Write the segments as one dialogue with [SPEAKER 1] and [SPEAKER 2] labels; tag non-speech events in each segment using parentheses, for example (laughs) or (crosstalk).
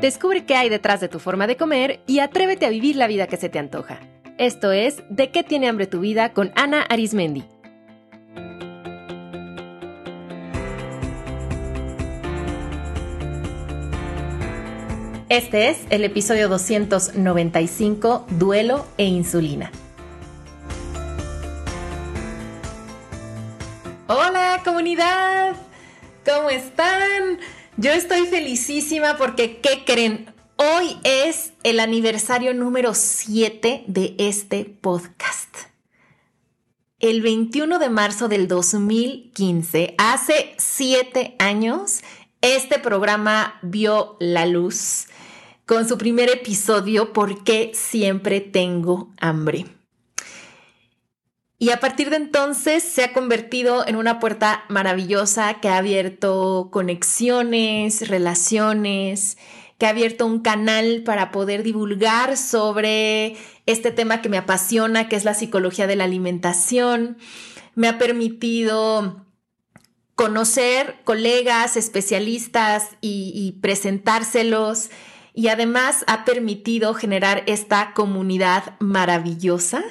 [SPEAKER 1] Descubre qué hay detrás de tu forma de comer y atrévete a vivir la vida que se te antoja. Esto es De qué tiene hambre tu vida con Ana Arismendi. Este es el episodio 295, Duelo e Insulina. Hola comunidad, ¿cómo están? Yo estoy felicísima porque, ¿qué creen? Hoy es el aniversario número 7 de este podcast. El 21 de marzo del 2015, hace 7 años, este programa vio la luz con su primer episodio, ¿Por qué siempre tengo hambre? Y a partir de entonces se ha convertido en una puerta maravillosa que ha abierto conexiones, relaciones, que ha abierto un canal para poder divulgar sobre este tema que me apasiona, que es la psicología de la alimentación. Me ha permitido conocer colegas, especialistas y, presentárselos y además ha permitido generar esta comunidad maravillosa.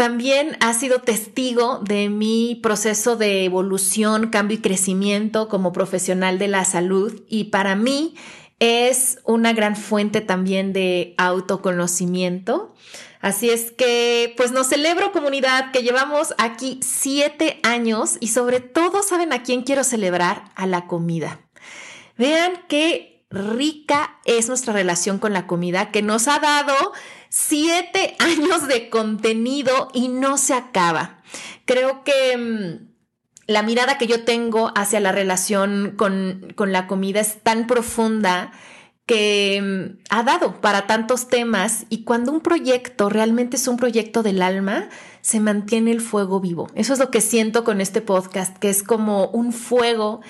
[SPEAKER 1] También ha sido testigo de mi proceso de evolución, cambio y crecimiento como profesional de la salud y para mí es una gran fuente también de autoconocimiento. Así es que, pues nos celebro comunidad que llevamos aquí siete años y sobre todo, ¿saben a quién quiero celebrar? A la comida. Vean qué rica es nuestra relación con la comida que nos ha dado siete (laughs) años de contenido y no se acaba. Creo que mm, la mirada que yo tengo hacia la relación con, con la comida es tan profunda que mm, ha dado para tantos temas y cuando un proyecto realmente es un proyecto del alma, se mantiene el fuego vivo. Eso es lo que siento con este podcast, que es como un fuego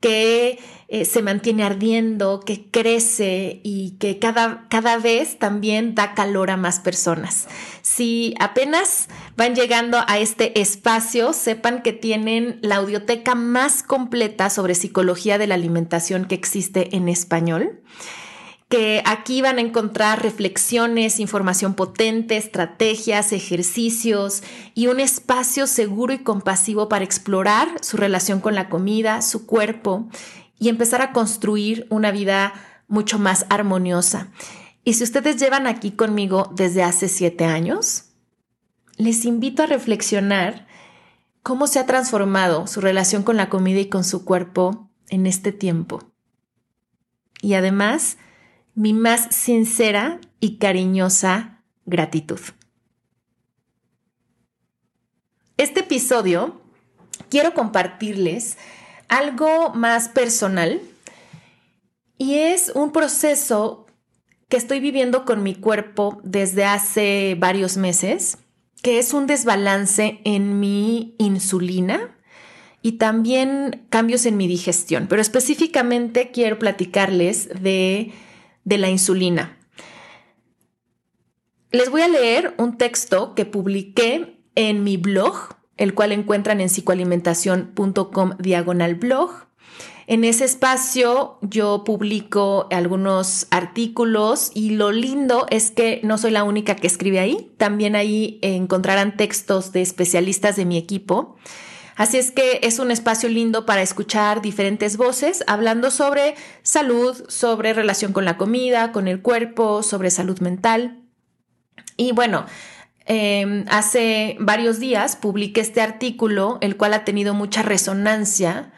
[SPEAKER 1] que eh, se mantiene ardiendo, que crece y que cada, cada vez también da calor a más personas. Si apenas van llegando a este espacio, sepan que tienen la audioteca más completa sobre psicología de la alimentación que existe en español que aquí van a encontrar reflexiones, información potente, estrategias, ejercicios y un espacio seguro y compasivo para explorar su relación con la comida, su cuerpo y empezar a construir una vida mucho más armoniosa. Y si ustedes llevan aquí conmigo desde hace siete años, les invito a reflexionar cómo se ha transformado su relación con la comida y con su cuerpo en este tiempo. Y además, mi más sincera y cariñosa gratitud. Este episodio quiero compartirles algo más personal y es un proceso que estoy viviendo con mi cuerpo desde hace varios meses, que es un desbalance en mi insulina y también cambios en mi digestión, pero específicamente quiero platicarles de de la insulina. Les voy a leer un texto que publiqué en mi blog, el cual encuentran en psicoalimentación.com diagonal blog. En ese espacio yo publico algunos artículos y lo lindo es que no soy la única que escribe ahí, también ahí encontrarán textos de especialistas de mi equipo Así es que es un espacio lindo para escuchar diferentes voces hablando sobre salud, sobre relación con la comida, con el cuerpo, sobre salud mental. Y bueno, em, hace varios días publiqué este artículo, el cual ha tenido mucha resonancia,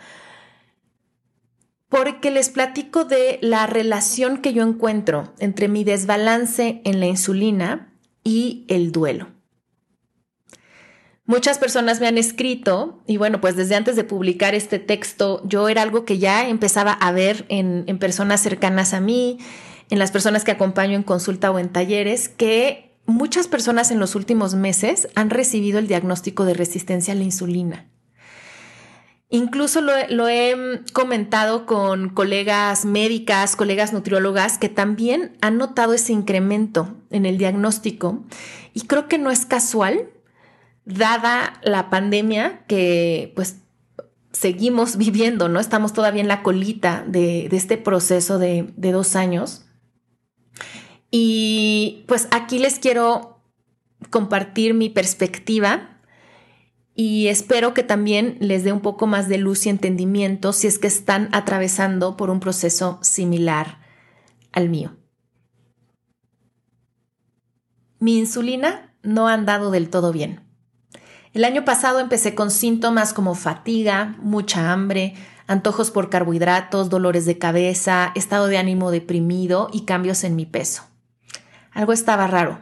[SPEAKER 1] porque les platico de la relación que yo encuentro entre mi desbalance en la insulina y el duelo. Muchas personas me han escrito y bueno, pues desde antes de publicar este texto, yo era algo que ya empezaba a ver en, personas cercanas a mí, en las personas que acompaño en consulta o en talleres, que muchas personas en los últimos meses han recibido el diagnóstico de resistencia a la insulina. Incluso lo, he comentado con colegas médicas, colegas nutriólogas que también han notado ese incremento en el diagnóstico y creo que no es casual dada la pandemia que pues seguimos (laughs) viviendo, ¿no? Estamos todavía en la colita de, este proceso de dos años. Y pues aquí les quiero compartir mi perspectiva y espero que también les dé un poco más de luz y entendimiento si es que están atravesando por un proceso similar al mío. Mi insulina no ha andado del todo bien. El año pasado empecé con síntomas como fatiga, mucha hambre, antojos por carbohidratos, dolores de cabeza, estado de ánimo deprimido y cambios en mi peso. Algo estaba raro.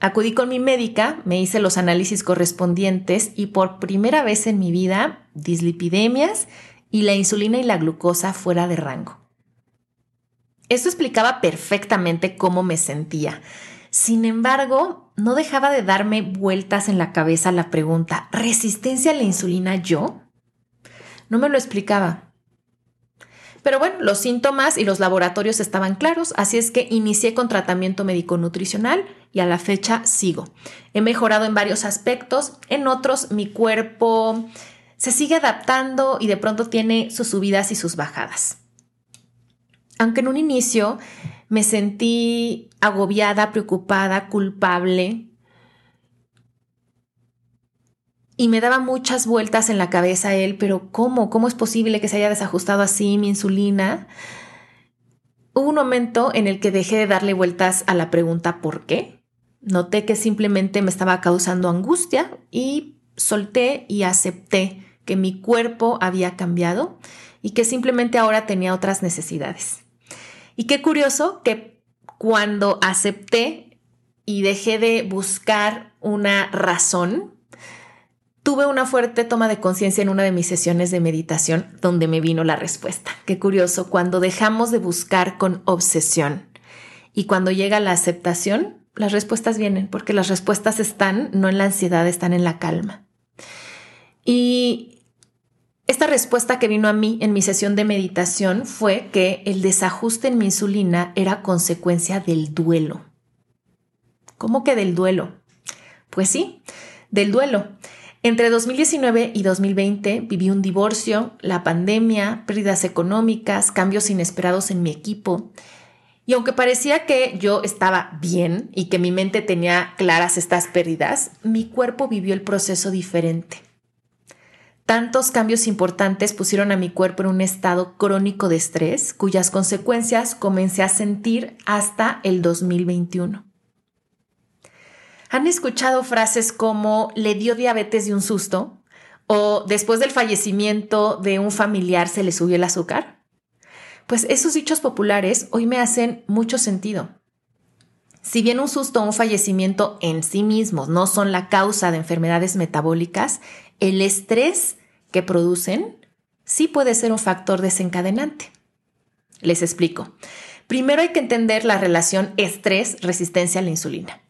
[SPEAKER 1] Acudí con mi médica, me hice los análisis correspondientes y por primera vez en mi vida dislipidemias y la insulina y la glucosa fuera de rango. Esto explicaba perfectamente cómo me sentía. Sin embargo, no dejaba de darme vueltas en la cabeza la pregunta, ¿resistencia a la insulina yo? No me lo explicaba. Pero bueno, los síntomas y los laboratorios estaban claros, así es que inicié con tratamiento médico-nutricional y a la fecha sigo. He mejorado en varios aspectos, en otros mi cuerpo se sigue adaptando y de pronto tiene sus subidas y sus bajadas. Aunque en un inicio me sentí agobiada, preocupada, culpable. Y me daba muchas vueltas en la cabeza él, pero ¿cómo? ¿Cómo es posible que se haya desajustado así mi insulina? Hubo un momento en el que dejé de darle vueltas a la pregunta ¿por qué? Noté que simplemente me estaba causando angustia y solté y acepté que mi cuerpo había cambiado y que simplemente ahora tenía otras necesidades. Y qué curioso que cuando acepté y dejé de buscar una razón, tuve una fuerte toma de conciencia en una de mis sesiones de meditación donde me vino la respuesta. Qué curioso, cuando dejamos de buscar con obsesión y cuando llega la aceptación, las respuestas vienen, porque las respuestas están no en la ansiedad, están en la calma. Y esta respuesta que vino a mí en mi sesión de meditación fue que el desajuste en mi insulina era consecuencia del duelo. ¿Cómo que del duelo? Pues sí, del duelo. Entre 2019 y 2020 viví un divorcio, la pandemia, pérdidas económicas, cambios inesperados en mi equipo. Y aunque parecía que yo estaba bien y que mi mente tenía claras estas pérdidas, mi cuerpo vivió el proceso diferente. Tantos cambios importantes pusieron a mi cuerpo en un estado crónico de estrés, cuyas consecuencias comencé a sentir hasta el 2021. ¿Han escuchado frases como le dio diabetes de un susto? ¿O después del fallecimiento de un familiar se le subió el azúcar? Pues esos dichos populares hoy me hacen mucho sentido. Si bien un susto o un fallecimiento en sí mismos no son la causa de enfermedades metabólicas, el estrés que producen sí puede ser un factor desencadenante. Les explico. Primero hay que entender la relación estrés-resistencia a la insulina.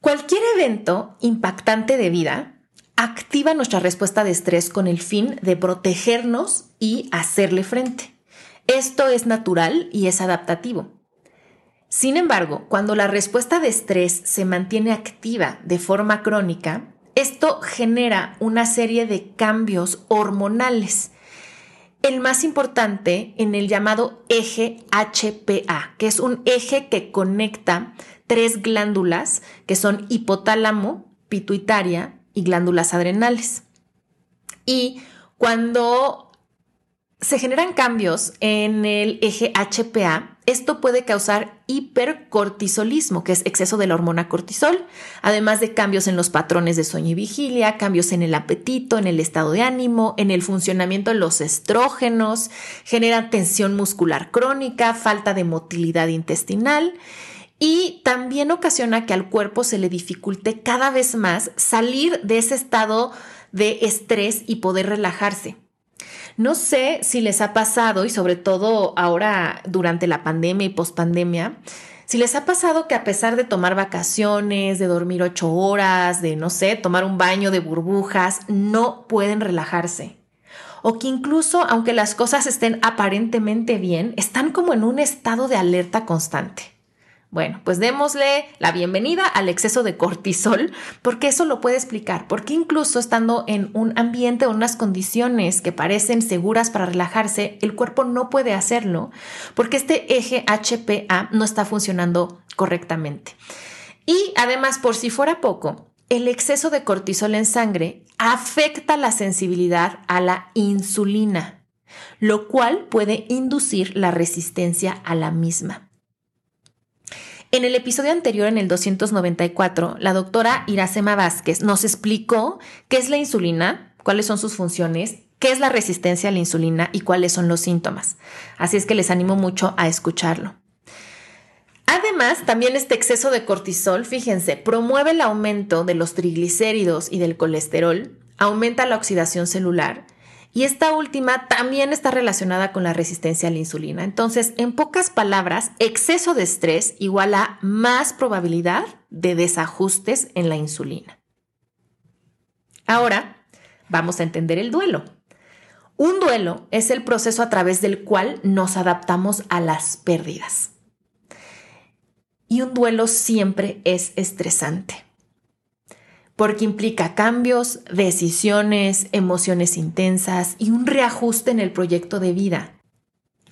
[SPEAKER 1] Cualquier evento impactante de vida activa nuestra respuesta de estrés con el fin de protegernos y hacerle frente. Esto es natural y es adaptativo. Sin embargo, cuando la respuesta de estrés se mantiene activa de forma crónica, esto genera una serie de cambios hormonales. El más importante en el llamado eje HPA, que es un eje que conecta tres glándulas que son hipotálamo, pituitaria y glándulas adrenales. Y cuando se generan cambios en el eje HPA. Esto puede causar hipercortisolismo, que es exceso de la hormona cortisol, además de cambios en los patrones de sueño y vigilia, cambios en el apetito, en el estado de ánimo, en el funcionamiento de los estrógenos, genera tensión muscular crónica, falta de motilidad intestinal y también ocasiona que al cuerpo se le dificulte cada vez más salir de ese estado de estrés y poder relajarse. No sé si les ha pasado, y sobre todo ahora durante la pandemia y pospandemia, si les ha pasado que a pesar de tomar vacaciones, de dormir ocho horas, de, no sé, tomar un baño de burbujas, no pueden relajarse. O que incluso, aunque las cosas estén aparentemente bien, están como en un estado de alerta constante. Bueno, pues démosle la bienvenida al exceso de cortisol, porque eso lo puede explicar, porque incluso estando en un ambiente o unas condiciones que parecen seguras para relajarse, el cuerpo no puede hacerlo, porque este eje HPA no está funcionando correctamente. Y además, por si fuera poco, el exceso de cortisol en sangre afecta la sensibilidad a la insulina, lo cual puede inducir la resistencia a la misma. En el episodio anterior, en el 294, la doctora Iracema Vázquez nos explicó qué es la insulina, cuáles son sus funciones, qué es la resistencia a la insulina y cuáles son los síntomas. Así es que les animo mucho a escucharlo. Además, también este exceso de cortisol, fíjense, promueve el aumento de los triglicéridos y del colesterol, aumenta la oxidación celular y esta última también está relacionada con la resistencia a la insulina. Entonces, en pocas palabras, exceso de estrés igual a más probabilidad de desajustes en la insulina. Ahora, vamos a entender el duelo. Un duelo es el proceso a través del cual nos adaptamos a las pérdidas. Y un duelo siempre es estresante porque implica cambios, decisiones, emociones intensas y un reajuste en el proyecto de vida.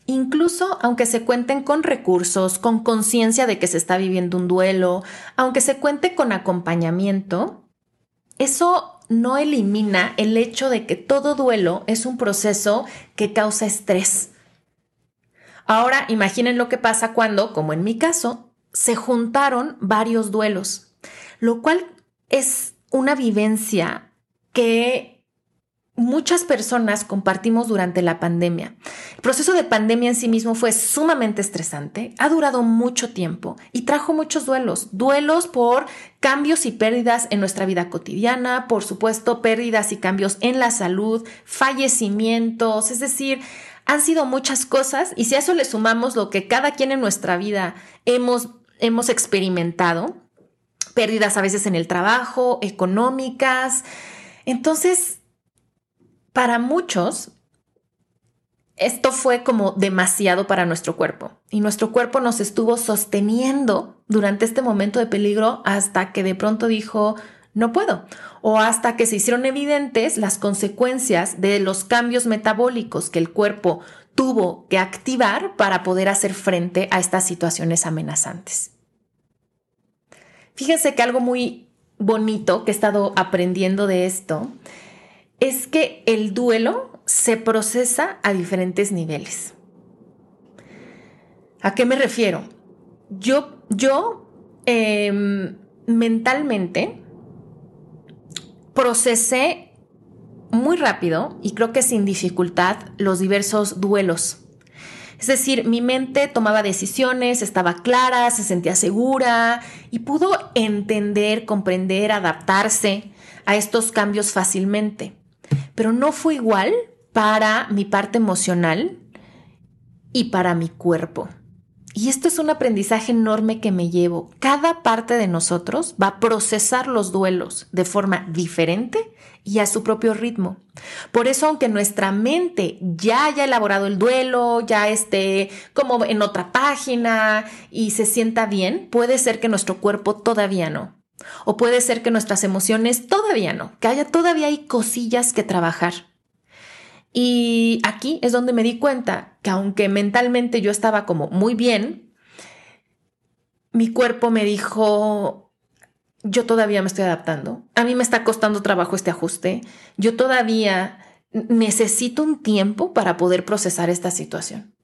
[SPEAKER 1] Incluso aunque se cuenten con recursos, con conciencia de que se está viviendo un duelo, aunque se cuente con acompañamiento, eso no elimina el hecho de que todo duelo es un proceso que causa estrés. Ahora imaginen lo que pasa cuando, como en mi caso, se juntaron varios duelos, lo cual es una vivencia que muchas personas compartimos durante la pandemia. El proceso de pandemia en sí mismo fue sumamente estresante, ha durado mucho tiempo y trajo muchos duelos. Duelos por cambios y pérdidas en nuestra vida cotidiana, por supuesto, pérdidas y cambios en la salud, fallecimientos, es decir, han sido muchas cosas y si a eso le sumamos lo que cada quien en nuestra vida hemos, hemos experimentado, pérdidas a veces en el trabajo, económicas. Entonces, para muchos, esto fue como demasiado para nuestro cuerpo y nuestro cuerpo nos estuvo sosteniendo durante este momento de peligro hasta que de pronto dijo, no puedo, o hasta que se hicieron evidentes las consecuencias de los cambios metabólicos que el cuerpo tuvo que activar para poder hacer frente a estas situaciones amenazantes. Fíjense que algo muy bonito que he estado aprendiendo de esto es que el duelo se procesa a diferentes niveles. ¿A qué me refiero? Yo, yo em, mentalmente procesé muy rápido y creo que sin dificultad los diversos duelos es decir, mi mente tomaba decisiones, estaba clara, se sentía segura y pudo entender, comprender, adaptarse a estos cambios fácilmente. Pero no fue igual para mi parte emocional y para mi cuerpo. Y esto es un aprendizaje enorme que me llevo. Cada parte de nosotros va a procesar los duelos de forma diferente y a su propio ritmo. Por eso, aunque nuestra mente ya haya elaborado el duelo, ya esté como en otra página y se sienta bien, puede ser que nuestro cuerpo todavía no. O puede ser que nuestras emociones todavía no, que haya todavía hay cosillas que trabajar. Y aquí es donde me di cuenta que aunque mentalmente yo estaba como muy bien, mi cuerpo me dijo, yo todavía me estoy adaptando. A mí me está costando trabajo este ajuste. Yo todavía necesito un tiempo para poder procesar esta situación.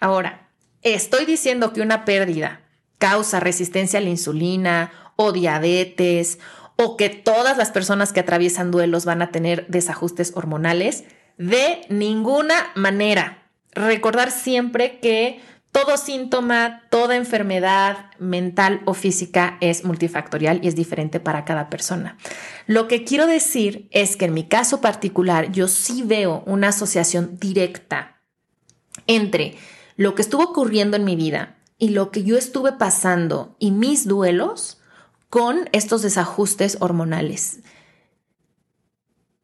[SPEAKER 1] Ahora, estoy diciendo que una pérdida causa resistencia a la insulina o diabetes o que todas las personas que atraviesan duelos van a tener desajustes hormonales. De ninguna manera. Recordar siempre que todo síntoma, toda enfermedad mental o física es multifactorial y es diferente para cada persona. Lo que quiero decir es que en mi caso particular yo sí veo una asociación directa entre lo que estuvo ocurriendo en mi vida y lo que yo estuve pasando y mis duelos con estos desajustes hormonales.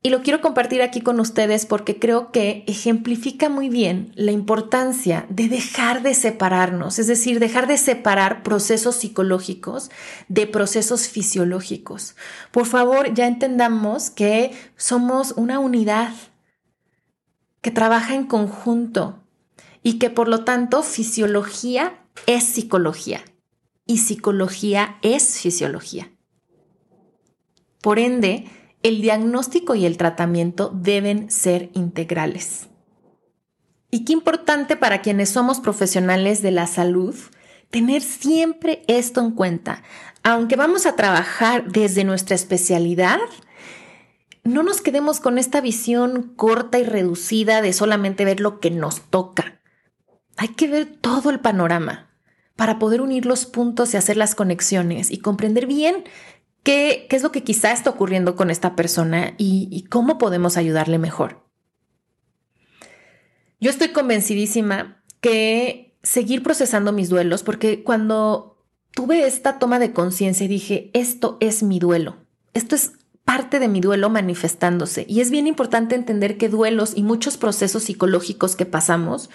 [SPEAKER 1] Y lo quiero compartir aquí con ustedes porque creo que ejemplifica muy bien la importancia de dejar de separarnos, es decir, dejar de separar procesos psicológicos de procesos fisiológicos. Por favor, ya entendamos que somos una unidad que trabaja en conjunto y que por lo tanto fisiología es psicología y psicología es fisiología. Por ende, el diagnóstico y el tratamiento deben ser integrales. Y qué importante para quienes somos profesionales de la salud tener siempre esto en cuenta. Aunque vamos a trabajar desde nuestra especialidad, no nos quedemos con esta visión corta y reducida de solamente ver lo que nos toca. Hay que ver todo el panorama para poder unir los puntos y hacer las conexiones y comprender bien qué, es lo que quizá está ocurriendo con esta persona y, y cómo podemos ayudarle mejor. Yo estoy convencidísima que seguir procesando mis duelos, porque cuando tuve esta toma de conciencia y dije, esto es mi duelo, esto es parte de mi duelo manifestándose. Y es bien importante entender que duelos y muchos procesos psicológicos que pasamos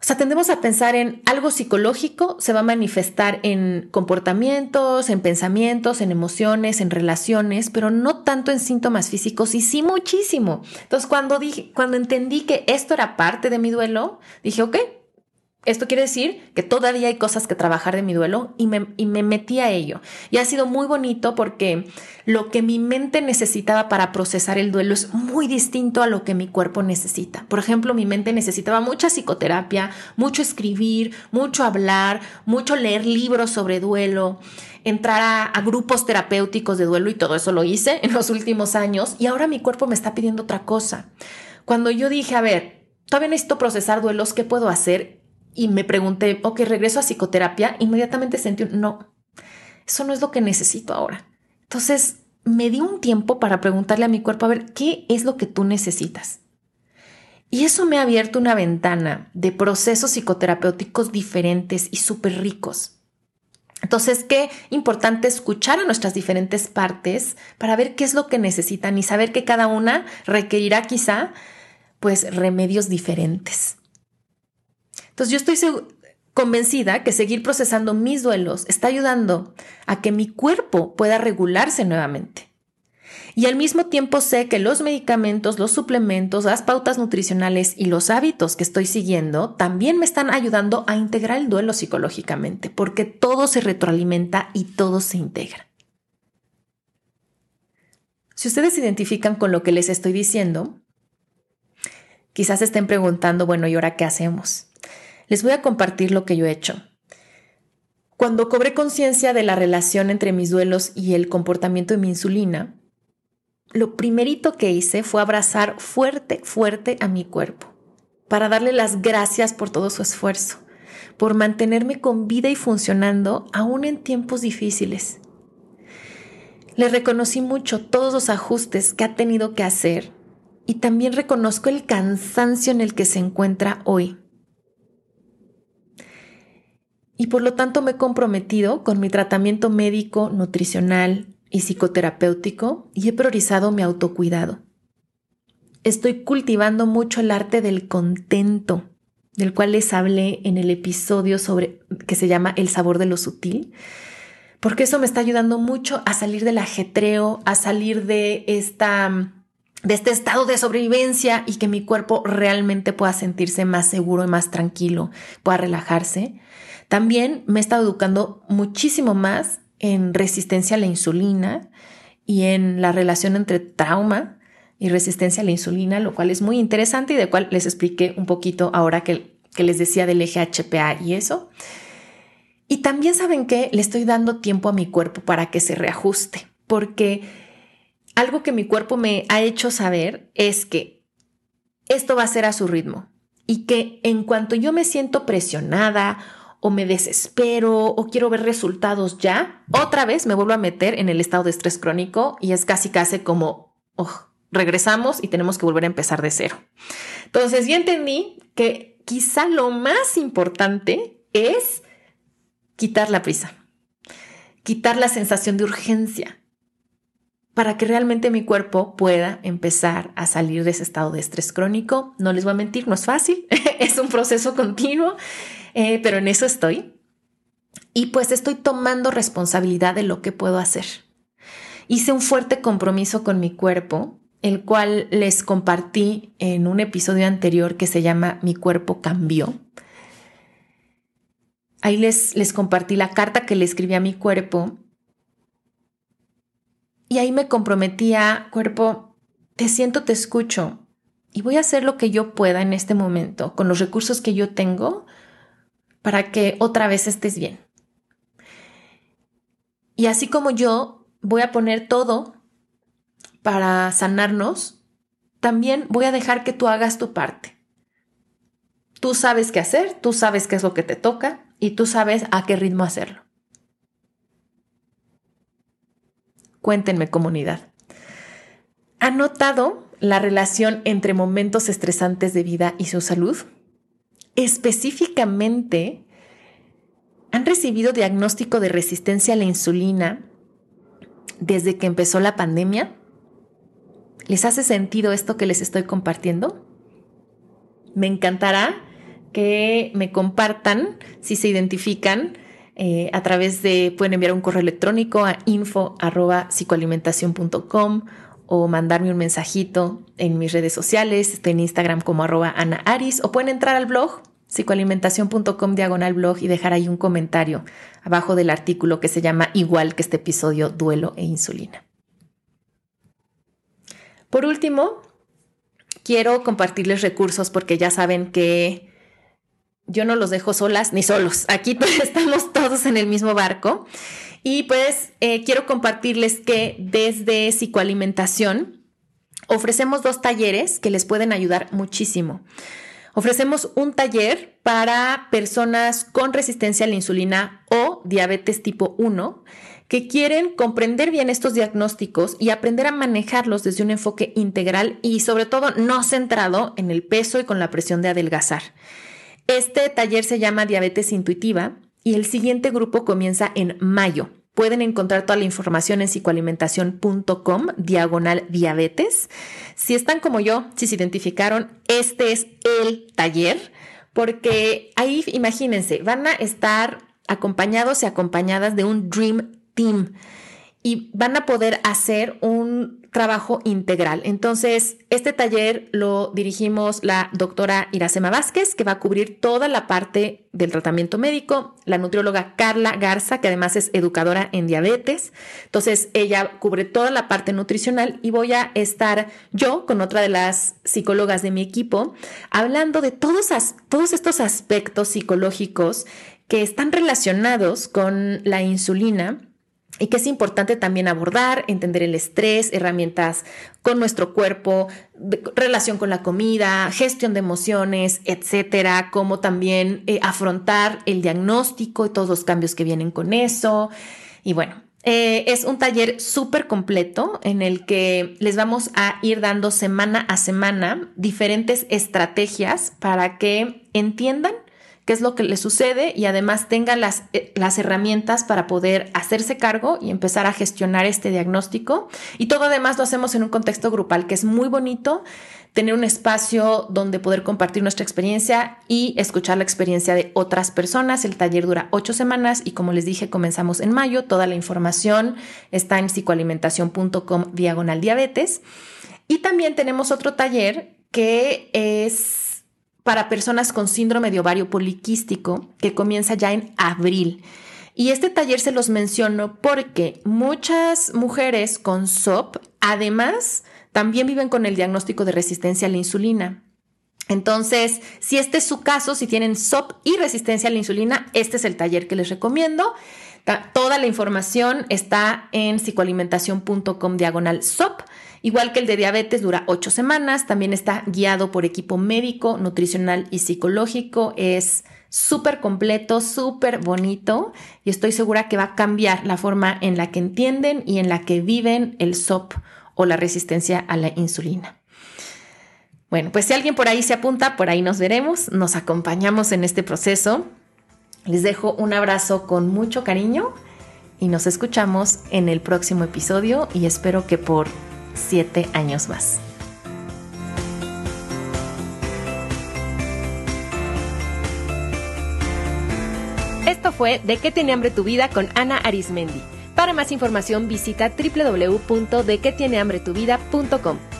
[SPEAKER 1] o sea, tendemos a pensar en algo psicológico, se va a manifestar en comportamientos, en pensamientos, en emociones, en relaciones, pero no tanto en síntomas físicos y sí muchísimo. Entonces, cuando dije, cuando entendí que esto era parte de mi duelo, dije, ok, esto quiere decir que todavía hay cosas que trabajar de mi duelo y me, y me metí a ello. Y ha sido muy bonito porque lo que mi mente necesitaba para procesar el duelo es muy distinto a lo que mi cuerpo necesita. Por ejemplo, mi mente necesitaba mucha psicoterapia, mucho escribir, mucho hablar, mucho leer libros sobre duelo, entrar a, a grupos terapéuticos de duelo y todo eso lo hice en los últimos años y ahora mi cuerpo me está pidiendo otra cosa. Cuando yo dije, a ver, todavía necesito procesar duelos, ¿qué puedo hacer? Y me pregunté, ok, regreso a psicoterapia, inmediatamente sentí un no, eso no es lo que necesito ahora. Entonces me di un tiempo para preguntarle a mi cuerpo, a ver, ¿qué es lo que tú necesitas? Y eso me ha abierto una ventana de procesos psicoterapéuticos diferentes y súper ricos. Entonces, qué importante escuchar a nuestras diferentes partes para ver qué es lo que necesitan y saber que cada una requerirá quizá pues remedios diferentes. Entonces yo estoy convencida que seguir procesando mis duelos está ayudando a que mi cuerpo pueda regularse nuevamente. Y al mismo tiempo sé que los medicamentos, los suplementos, las pautas nutricionales y los hábitos que estoy siguiendo también me están ayudando a integrar el duelo psicológicamente, porque todo se retroalimenta y todo se integra. Si ustedes se identifican con lo que les estoy diciendo, quizás estén preguntando, bueno, ¿y ahora qué hacemos? Les voy a compartir lo que yo he hecho. Cuando cobré conciencia de la relación entre mis duelos y el comportamiento de mi insulina, lo primerito que hice fue abrazar fuerte, fuerte a mi cuerpo, para darle las gracias por todo su esfuerzo, por mantenerme con vida y funcionando aún en tiempos difíciles. Le reconocí mucho todos los ajustes que ha tenido que hacer y también reconozco el cansancio en el que se encuentra hoy y por lo tanto me he comprometido con mi tratamiento médico, nutricional y psicoterapéutico y he priorizado mi autocuidado. Estoy cultivando mucho el arte del contento, del cual les hablé en el episodio sobre que se llama El sabor de lo sutil, porque eso me está ayudando mucho a salir del ajetreo, a salir de esta de este estado de sobrevivencia y que mi cuerpo realmente pueda sentirse más seguro y más tranquilo, pueda relajarse. También me he estado educando muchísimo más en resistencia a la insulina y en la relación entre trauma y resistencia a la insulina, lo cual es muy interesante y de cual les expliqué un poquito ahora que, que les decía del eje HPA y eso. Y también saben que le estoy dando tiempo a mi cuerpo para que se reajuste, porque algo que mi cuerpo me ha hecho saber es que esto va a ser a su ritmo y que en cuanto yo me siento presionada o me desespero o quiero ver resultados ya, otra vez me vuelvo a meter en el estado de estrés crónico y es casi casi como, oh, regresamos y tenemos que volver a empezar de cero. Entonces ya entendí que quizá lo más importante es quitar la prisa, quitar la sensación de urgencia, para que realmente mi cuerpo pueda empezar a salir de ese estado de estrés crónico. No les voy a mentir, no es fácil, (laughs) es un proceso continuo, eh, pero en eso estoy. Y pues estoy tomando responsabilidad de lo que puedo hacer. Hice un fuerte compromiso con mi cuerpo, el cual les compartí en un episodio anterior que se llama Mi cuerpo cambió. Ahí les, les compartí la carta que le escribí a mi cuerpo y ahí me comprometía, cuerpo, te siento, te escucho y voy a hacer lo que yo pueda en este momento con los recursos que yo tengo para que otra vez estés bien. Y así como yo voy a poner todo para sanarnos, también voy a dejar que tú hagas tu parte. Tú sabes qué hacer, tú sabes qué es lo que te toca y tú sabes a qué ritmo hacerlo. Cuéntenme comunidad. ¿Han notado la relación entre momentos estresantes de vida y su salud? Específicamente, ¿han recibido diagnóstico de resistencia a la insulina desde que empezó la pandemia? ¿Les hace sentido esto que les estoy compartiendo? Me encantará que me compartan si se identifican eh, a través de, pueden enviar un correo electrónico a info psicoalimentación.com o mandarme un mensajito en mis redes sociales, estoy en Instagram como arroba Ana Aris, o pueden entrar al blog psicoalimentación.com diagonal blog y dejar ahí un comentario abajo del artículo que se llama igual que este episodio Duelo e Insulina. Por último, quiero compartirles recursos porque ya saben que yo no los dejo solas ni solos. Aquí (laughs) estamos todos en el mismo barco. Y pues eh, quiero compartirles que desde psicoalimentación ofrecemos dos talleres que les pueden ayudar muchísimo. Ofrecemos un taller para personas con resistencia a la insulina o diabetes tipo 1 que quieren comprender bien estos diagnósticos y aprender a manejarlos desde un enfoque integral y sobre todo no centrado en el peso y con la presión de adelgazar. Este taller se llama Diabetes Intuitiva y el siguiente grupo comienza en mayo. Pueden encontrar toda la información en psicoalimentación.com, diagonal diabetes. Si están como yo, si se identificaron, este es el taller, porque ahí, imagínense, van a estar acompañados y acompañadas de un Dream Team y van a poder hacer un trabajo integral. Entonces, este taller lo dirigimos la doctora Iracema Vázquez, que va a cubrir toda la parte del tratamiento médico, la nutrióloga Carla Garza, que además es educadora en diabetes. Entonces, ella cubre toda la parte nutricional y voy a estar yo con otra de las psicólogas de mi equipo hablando de todos, todos estos aspectos psicológicos que están relacionados con la insulina y que es importante también abordar, entender el estrés, herramientas con nuestro cuerpo, relación con la comida, gestión de emociones, etcétera, como también eh, afrontar el diagnóstico y todos los cambios que vienen con eso. Y bueno, eh, es un taller súper completo en el que les vamos a ir dando semana a semana diferentes estrategias para que entiendan qué es lo que le sucede y además tenga las, eh, las herramientas para poder hacerse cargo y empezar a gestionar este diagnóstico. Y todo además lo hacemos en un contexto grupal, que es muy bonito tener un espacio donde poder compartir nuestra experiencia y escuchar la experiencia de otras personas. El taller dura ocho semanas y como les dije, comenzamos en mayo. Toda la información está en psicoalimentación.com diagonal diabetes. Y también tenemos otro taller que es para personas con síndrome de ovario poliquístico que comienza ya en abril. Y este taller se los menciono porque muchas mujeres con SOP además también viven con el diagnóstico de resistencia a la insulina. Entonces, si este es su caso, si tienen SOP y resistencia a la insulina, este es el taller que les recomiendo. Toda la información está en psicoalimentación.com diagonal SOP. Igual que el de diabetes dura ocho semanas, también está guiado por equipo médico, nutricional y psicológico. Es súper completo, súper bonito y estoy segura que va a cambiar la forma en la que entienden y en la que viven el SOP o la resistencia a la insulina. Bueno, pues si alguien por ahí se apunta, por ahí nos veremos, nos acompañamos en este proceso. Les dejo un abrazo con mucho cariño y nos escuchamos en el próximo episodio y espero que por siete años más.
[SPEAKER 2] Esto fue De qué tiene hambre tu vida con Ana Arismendi. Para más información visita www.dequetienehambretuvida.com.